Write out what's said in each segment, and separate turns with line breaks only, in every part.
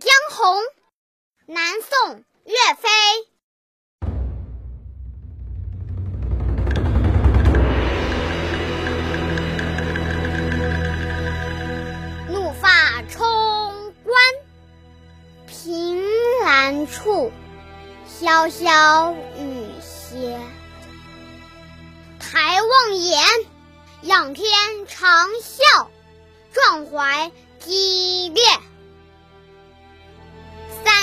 江红》，南宋岳飞。怒发冲冠，凭栏处，潇潇雨歇。抬望眼，仰天长啸，壮怀激烈。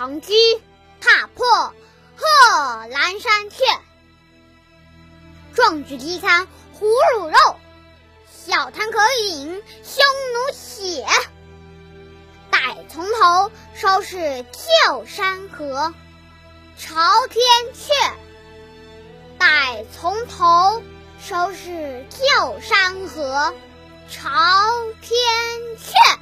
长车，踏破贺兰山阙。壮举饥餐胡虏肉，小贪可饮匈奴血。待从头，收拾旧山河，朝天阙。待从头，收拾旧山河。朝天阙。